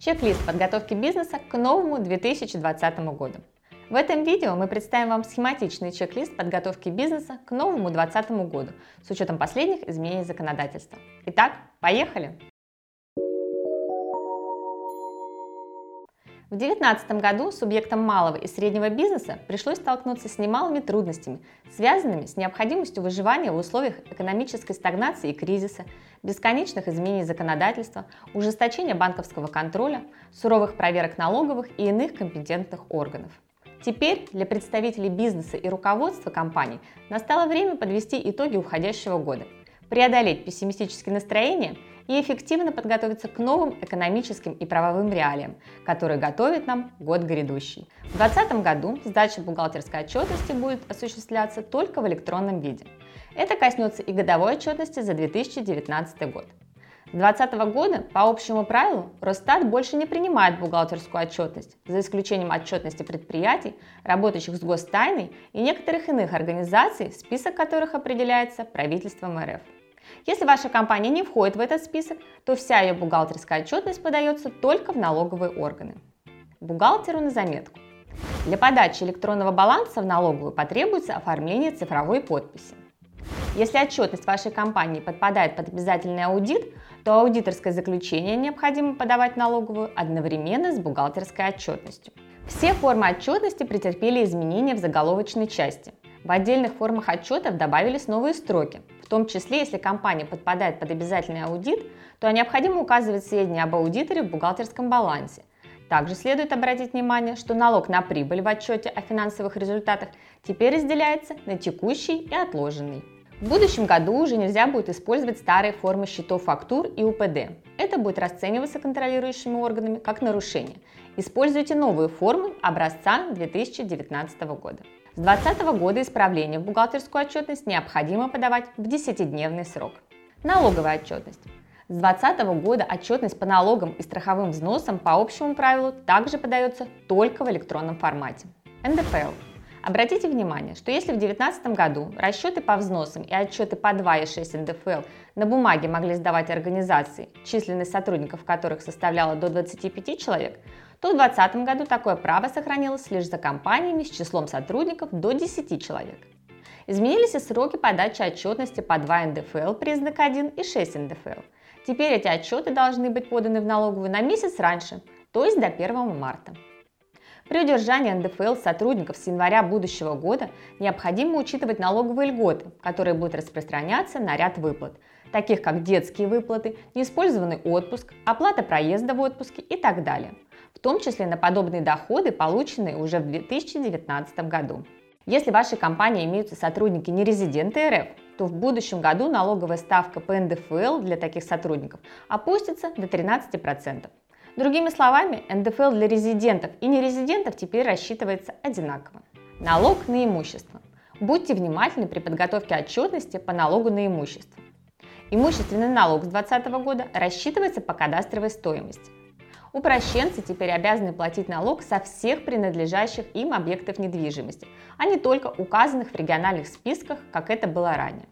Чек-лист подготовки бизнеса к новому 2020 году. В этом видео мы представим вам схематичный чек-лист подготовки бизнеса к новому 2020 году с учетом последних изменений законодательства. Итак, поехали! В 2019 году субъектам малого и среднего бизнеса пришлось столкнуться с немалыми трудностями, связанными с необходимостью выживания в условиях экономической стагнации и кризиса, бесконечных изменений законодательства, ужесточения банковского контроля, суровых проверок налоговых и иных компетентных органов. Теперь для представителей бизнеса и руководства компаний настало время подвести итоги уходящего года, преодолеть пессимистические настроения – и эффективно подготовиться к новым экономическим и правовым реалиям, которые готовит нам год грядущий. В 2020 году сдача бухгалтерской отчетности будет осуществляться только в электронном виде. Это коснется и годовой отчетности за 2019 год. С 2020 года по общему правилу Росстат больше не принимает бухгалтерскую отчетность, за исключением отчетности предприятий, работающих с гостайной и некоторых иных организаций, список которых определяется правительством РФ. Если ваша компания не входит в этот список, то вся ее бухгалтерская отчетность подается только в налоговые органы. Бухгалтеру на заметку. Для подачи электронного баланса в налоговую потребуется оформление цифровой подписи. Если отчетность вашей компании подпадает под обязательный аудит, то аудиторское заключение необходимо подавать в налоговую одновременно с бухгалтерской отчетностью. Все формы отчетности претерпели изменения в заголовочной части. В отдельных формах отчетов добавились новые строки, том числе, если компания подпадает под обязательный аудит, то необходимо указывать сведения об аудиторе в бухгалтерском балансе. Также следует обратить внимание, что налог на прибыль в отчете о финансовых результатах теперь разделяется на текущий и отложенный. В будущем году уже нельзя будет использовать старые формы счетов фактур и УПД. Это будет расцениваться контролирующими органами как нарушение. Используйте новые формы образца 2019 года. С 2020 года исправление в бухгалтерскую отчетность необходимо подавать в 10-дневный срок. Налоговая отчетность. С 2020 года отчетность по налогам и страховым взносам по общему правилу также подается только в электронном формате. НДФЛ. Обратите внимание, что если в 2019 году расчеты по взносам и отчеты по 2 и 6 НДФЛ на бумаге могли сдавать организации, численность сотрудников которых составляла до 25 человек, то в 2020 году такое право сохранилось лишь за компаниями с числом сотрудников до 10 человек. Изменились и сроки подачи отчетности по 2 НДФЛ признак 1 и 6 НДФЛ. Теперь эти отчеты должны быть поданы в налоговую на месяц раньше, то есть до 1 марта. При удержании НДФЛ сотрудников с января будущего года необходимо учитывать налоговые льготы, которые будут распространяться на ряд выплат, таких как детские выплаты, неиспользованный отпуск, оплата проезда в отпуске и так далее – в том числе на подобные доходы, полученные уже в 2019 году. Если в вашей компании имеются сотрудники не резиденты РФ, то в будущем году налоговая ставка по НДФЛ для таких сотрудников опустится до 13%. Другими словами, НДФЛ для резидентов и нерезидентов теперь рассчитывается одинаково. Налог на имущество. Будьте внимательны при подготовке отчетности по налогу на имущество. Имущественный налог с 2020 года рассчитывается по кадастровой стоимости. Упрощенцы теперь обязаны платить налог со всех принадлежащих им объектов недвижимости, а не только указанных в региональных списках, как это было ранее.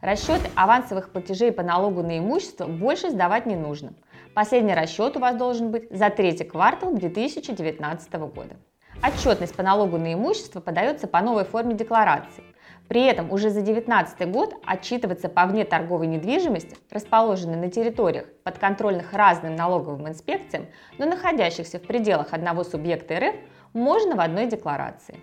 Расчеты авансовых платежей по налогу на имущество больше сдавать не нужно. Последний расчет у вас должен быть за третий квартал 2019 года. Отчетность по налогу на имущество подается по новой форме декларации. При этом уже за 2019 год отчитываться по внеторговой недвижимости, расположенной на территориях, подконтрольных разным налоговым инспекциям, но находящихся в пределах одного субъекта РФ, можно в одной декларации.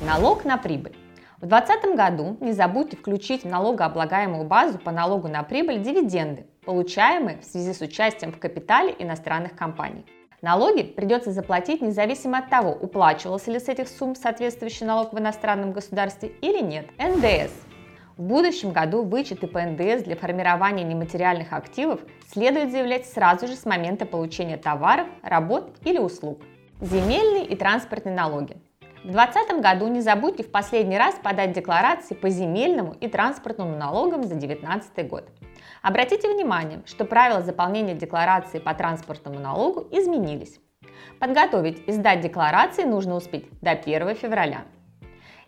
Налог на прибыль. В 2020 году не забудьте включить в налогооблагаемую базу по налогу на прибыль дивиденды, получаемые в связи с участием в капитале иностранных компаний. Налоги придется заплатить независимо от того, уплачивался ли с этих сумм соответствующий налог в иностранном государстве или нет. НДС. В будущем году вычеты по НДС для формирования нематериальных активов следует заявлять сразу же с момента получения товаров, работ или услуг. Земельные и транспортные налоги. В 2020 году не забудьте в последний раз подать декларации по земельному и транспортному налогам за 2019 год. Обратите внимание, что правила заполнения декларации по транспортному налогу изменились. Подготовить и сдать декларации нужно успеть до 1 февраля.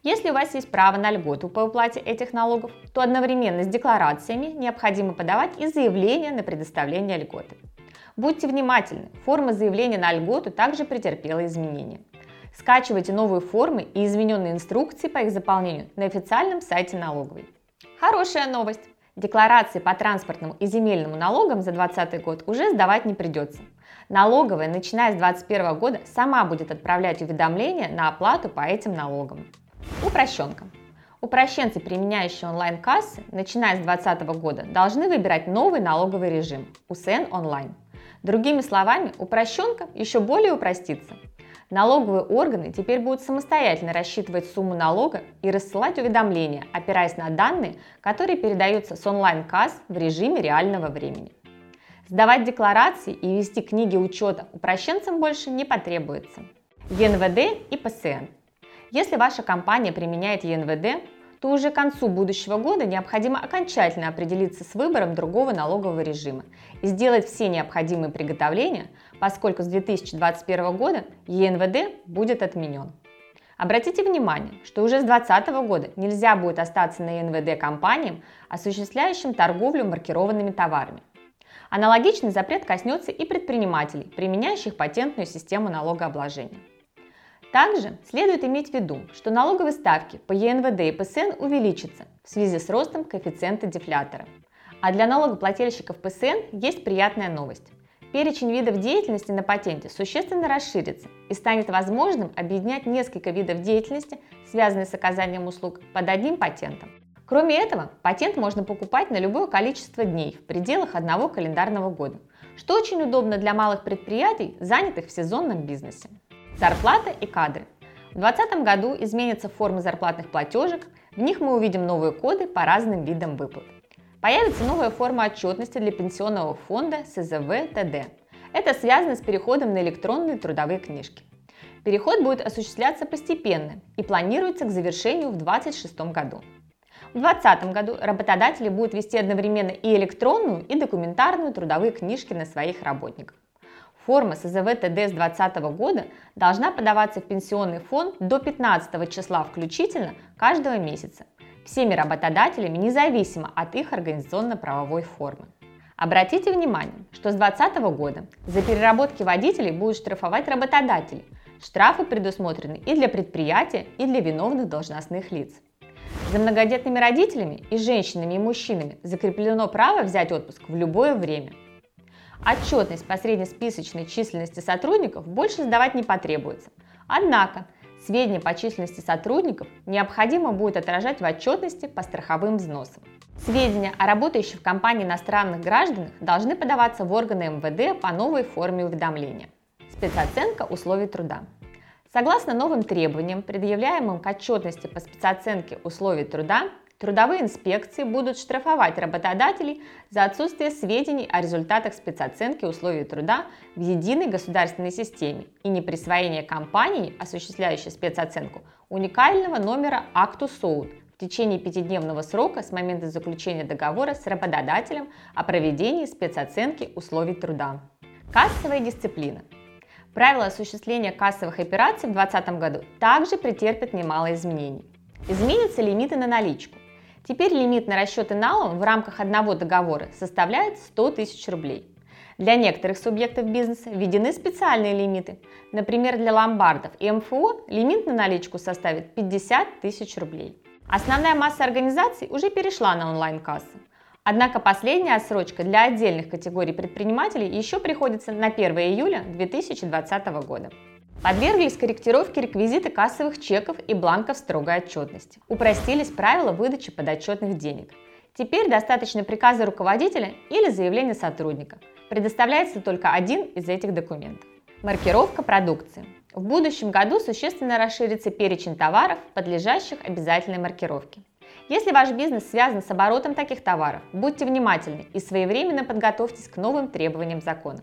Если у вас есть право на льготу по уплате этих налогов, то одновременно с декларациями необходимо подавать и заявление на предоставление льготы. Будьте внимательны, форма заявления на льготу также претерпела изменения. Скачивайте новые формы и измененные инструкции по их заполнению на официальном сайте налоговой. Хорошая новость! Декларации по транспортному и земельному налогам за 2020 год уже сдавать не придется. Налоговая, начиная с 2021 года, сама будет отправлять уведомления на оплату по этим налогам. Упрощенка. Упрощенцы, применяющие онлайн-кассы, начиная с 2020 года, должны выбирать новый налоговый режим – УСН онлайн. Другими словами, упрощенка еще более упростится. Налоговые органы теперь будут самостоятельно рассчитывать сумму налога и рассылать уведомления, опираясь на данные, которые передаются с онлайн-касс в режиме реального времени. Сдавать декларации и вести книги учета упрощенцам больше не потребуется. ЕНВД и ПСН – если ваша компания применяет ЕНВД, то уже к концу будущего года необходимо окончательно определиться с выбором другого налогового режима и сделать все необходимые приготовления, поскольку с 2021 года ЕНВД будет отменен. Обратите внимание, что уже с 2020 года нельзя будет остаться на ЕНВД компаниям, осуществляющим торговлю маркированными товарами. Аналогичный запрет коснется и предпринимателей, применяющих патентную систему налогообложения. Также следует иметь в виду, что налоговые ставки по ЕНВД и ПСН увеличатся в связи с ростом коэффициента дефлятора. А для налогоплательщиков ПСН есть приятная новость. Перечень видов деятельности на патенте существенно расширится и станет возможным объединять несколько видов деятельности, связанных с оказанием услуг, под одним патентом. Кроме этого, патент можно покупать на любое количество дней в пределах одного календарного года, что очень удобно для малых предприятий, занятых в сезонном бизнесе. Зарплата и кадры. В 2020 году изменится форма зарплатных платежек, в них мы увидим новые коды по разным видам выплат. Появится новая форма отчетности для пенсионного фонда СЗВ ТД. Это связано с переходом на электронные трудовые книжки. Переход будет осуществляться постепенно и планируется к завершению в 2026 году. В 2020 году работодатели будут вести одновременно и электронную, и документарную трудовые книжки на своих работников. Форма СЗВ ТД с 2020 года должна подаваться в пенсионный фонд до 15 числа включительно каждого месяца всеми работодателями независимо от их организационно-правовой формы. Обратите внимание, что с 2020 года за переработки водителей будут штрафовать работодатели. Штрафы предусмотрены и для предприятия, и для виновных должностных лиц. За многодетными родителями и женщинами и мужчинами закреплено право взять отпуск в любое время – Отчетность по среднесписочной численности сотрудников больше сдавать не потребуется. Однако, сведения по численности сотрудников необходимо будет отражать в отчетности по страховым взносам. Сведения о работающих в компании иностранных гражданах должны подаваться в органы МВД по новой форме уведомления. Спецоценка условий труда. Согласно новым требованиям, предъявляемым к отчетности по спецоценке условий труда, Трудовые инспекции будут штрафовать работодателей за отсутствие сведений о результатах спецоценки условий труда в единой государственной системе и неприсвоение компании, осуществляющей спецоценку, уникального номера акту СОУД в течение пятидневного срока с момента заключения договора с работодателем о проведении спецоценки условий труда. Кассовая дисциплина. Правила осуществления кассовых операций в 2020 году также претерпят немало изменений. Изменятся лимиты на наличку. Теперь лимит на расчеты налом в рамках одного договора составляет 100 тысяч рублей. Для некоторых субъектов бизнеса введены специальные лимиты. Например, для ломбардов и МФО лимит на наличку составит 50 тысяч рублей. Основная масса организаций уже перешла на онлайн-кассы. Однако последняя отсрочка для отдельных категорий предпринимателей еще приходится на 1 июля 2020 года. Подверглись корректировке реквизиты кассовых чеков и бланков строгой отчетности. Упростились правила выдачи подотчетных денег. Теперь достаточно приказа руководителя или заявления сотрудника. Предоставляется только один из этих документов. Маркировка продукции. В будущем году существенно расширится перечень товаров, подлежащих обязательной маркировке. Если ваш бизнес связан с оборотом таких товаров, будьте внимательны и своевременно подготовьтесь к новым требованиям закона.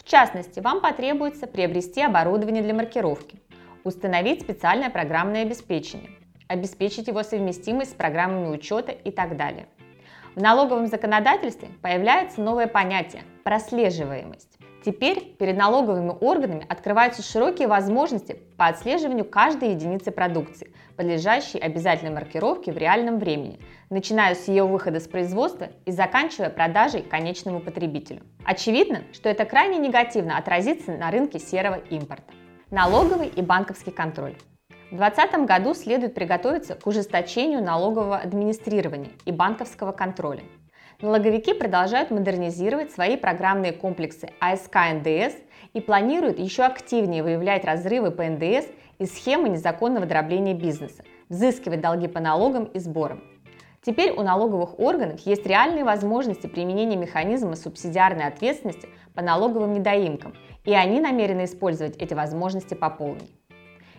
В частности, вам потребуется приобрести оборудование для маркировки, установить специальное программное обеспечение, обеспечить его совместимость с программами учета и так далее. В налоговом законодательстве появляется новое понятие – прослеживаемость. Теперь перед налоговыми органами открываются широкие возможности по отслеживанию каждой единицы продукции, подлежащей обязательной маркировке в реальном времени, начиная с ее выхода с производства и заканчивая продажей конечному потребителю. Очевидно, что это крайне негативно отразится на рынке серого импорта. Налоговый и банковский контроль. В 2020 году следует приготовиться к ужесточению налогового администрирования и банковского контроля. Налоговики продолжают модернизировать свои программные комплексы АСК НДС и планируют еще активнее выявлять разрывы по НДС и схемы незаконного дробления бизнеса, взыскивать долги по налогам и сборам. Теперь у налоговых органов есть реальные возможности применения механизма субсидиарной ответственности по налоговым недоимкам, и они намерены использовать эти возможности по полной.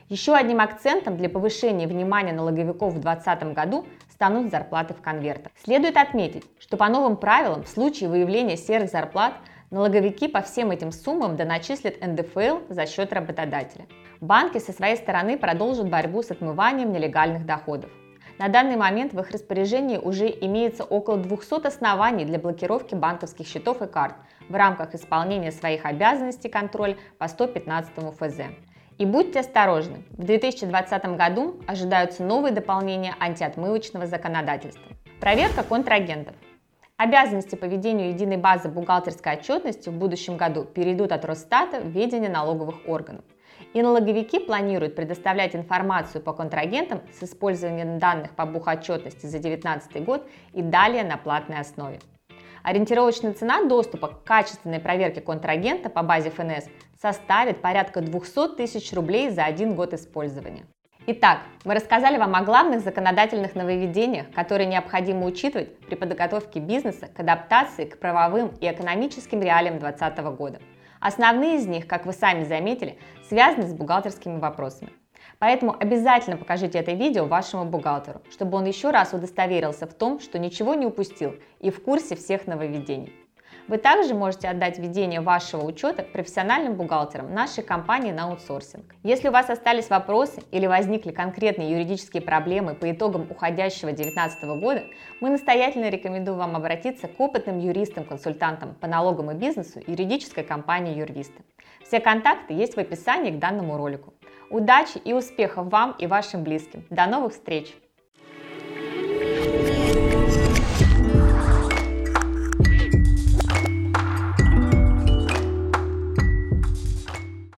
Еще одним акцентом для повышения внимания налоговиков в 2020 году станут зарплаты в конвертах. Следует отметить, что по новым правилам в случае выявления серых зарплат налоговики по всем этим суммам доначислят НДФЛ за счет работодателя. Банки со своей стороны продолжат борьбу с отмыванием нелегальных доходов. На данный момент в их распоряжении уже имеется около 200 оснований для блокировки банковских счетов и карт в рамках исполнения своих обязанностей контроль по 115 ФЗ. И будьте осторожны, в 2020 году ожидаются новые дополнения антиотмывочного законодательства. Проверка контрагентов. Обязанности по ведению единой базы бухгалтерской отчетности в будущем году перейдут от Росстата в ведение налоговых органов. И налоговики планируют предоставлять информацию по контрагентам с использованием данных по бухотчетности за 2019 год и далее на платной основе. Ориентировочная цена доступа к качественной проверке контрагента по базе ФНС составит порядка 200 тысяч рублей за один год использования. Итак, мы рассказали вам о главных законодательных нововведениях, которые необходимо учитывать при подготовке бизнеса к адаптации к правовым и экономическим реалиям 2020 года. Основные из них, как вы сами заметили, связаны с бухгалтерскими вопросами. Поэтому обязательно покажите это видео вашему бухгалтеру, чтобы он еще раз удостоверился в том, что ничего не упустил и в курсе всех нововведений. Вы также можете отдать ведение вашего учета профессиональным бухгалтерам нашей компании на аутсорсинг. Если у вас остались вопросы или возникли конкретные юридические проблемы по итогам уходящего 2019 года, мы настоятельно рекомендуем вам обратиться к опытным юристам-консультантам по налогам и бизнесу юридической компании Юрвиста. Все контакты есть в описании к данному ролику. Удачи и успехов вам и вашим близким. До новых встреч!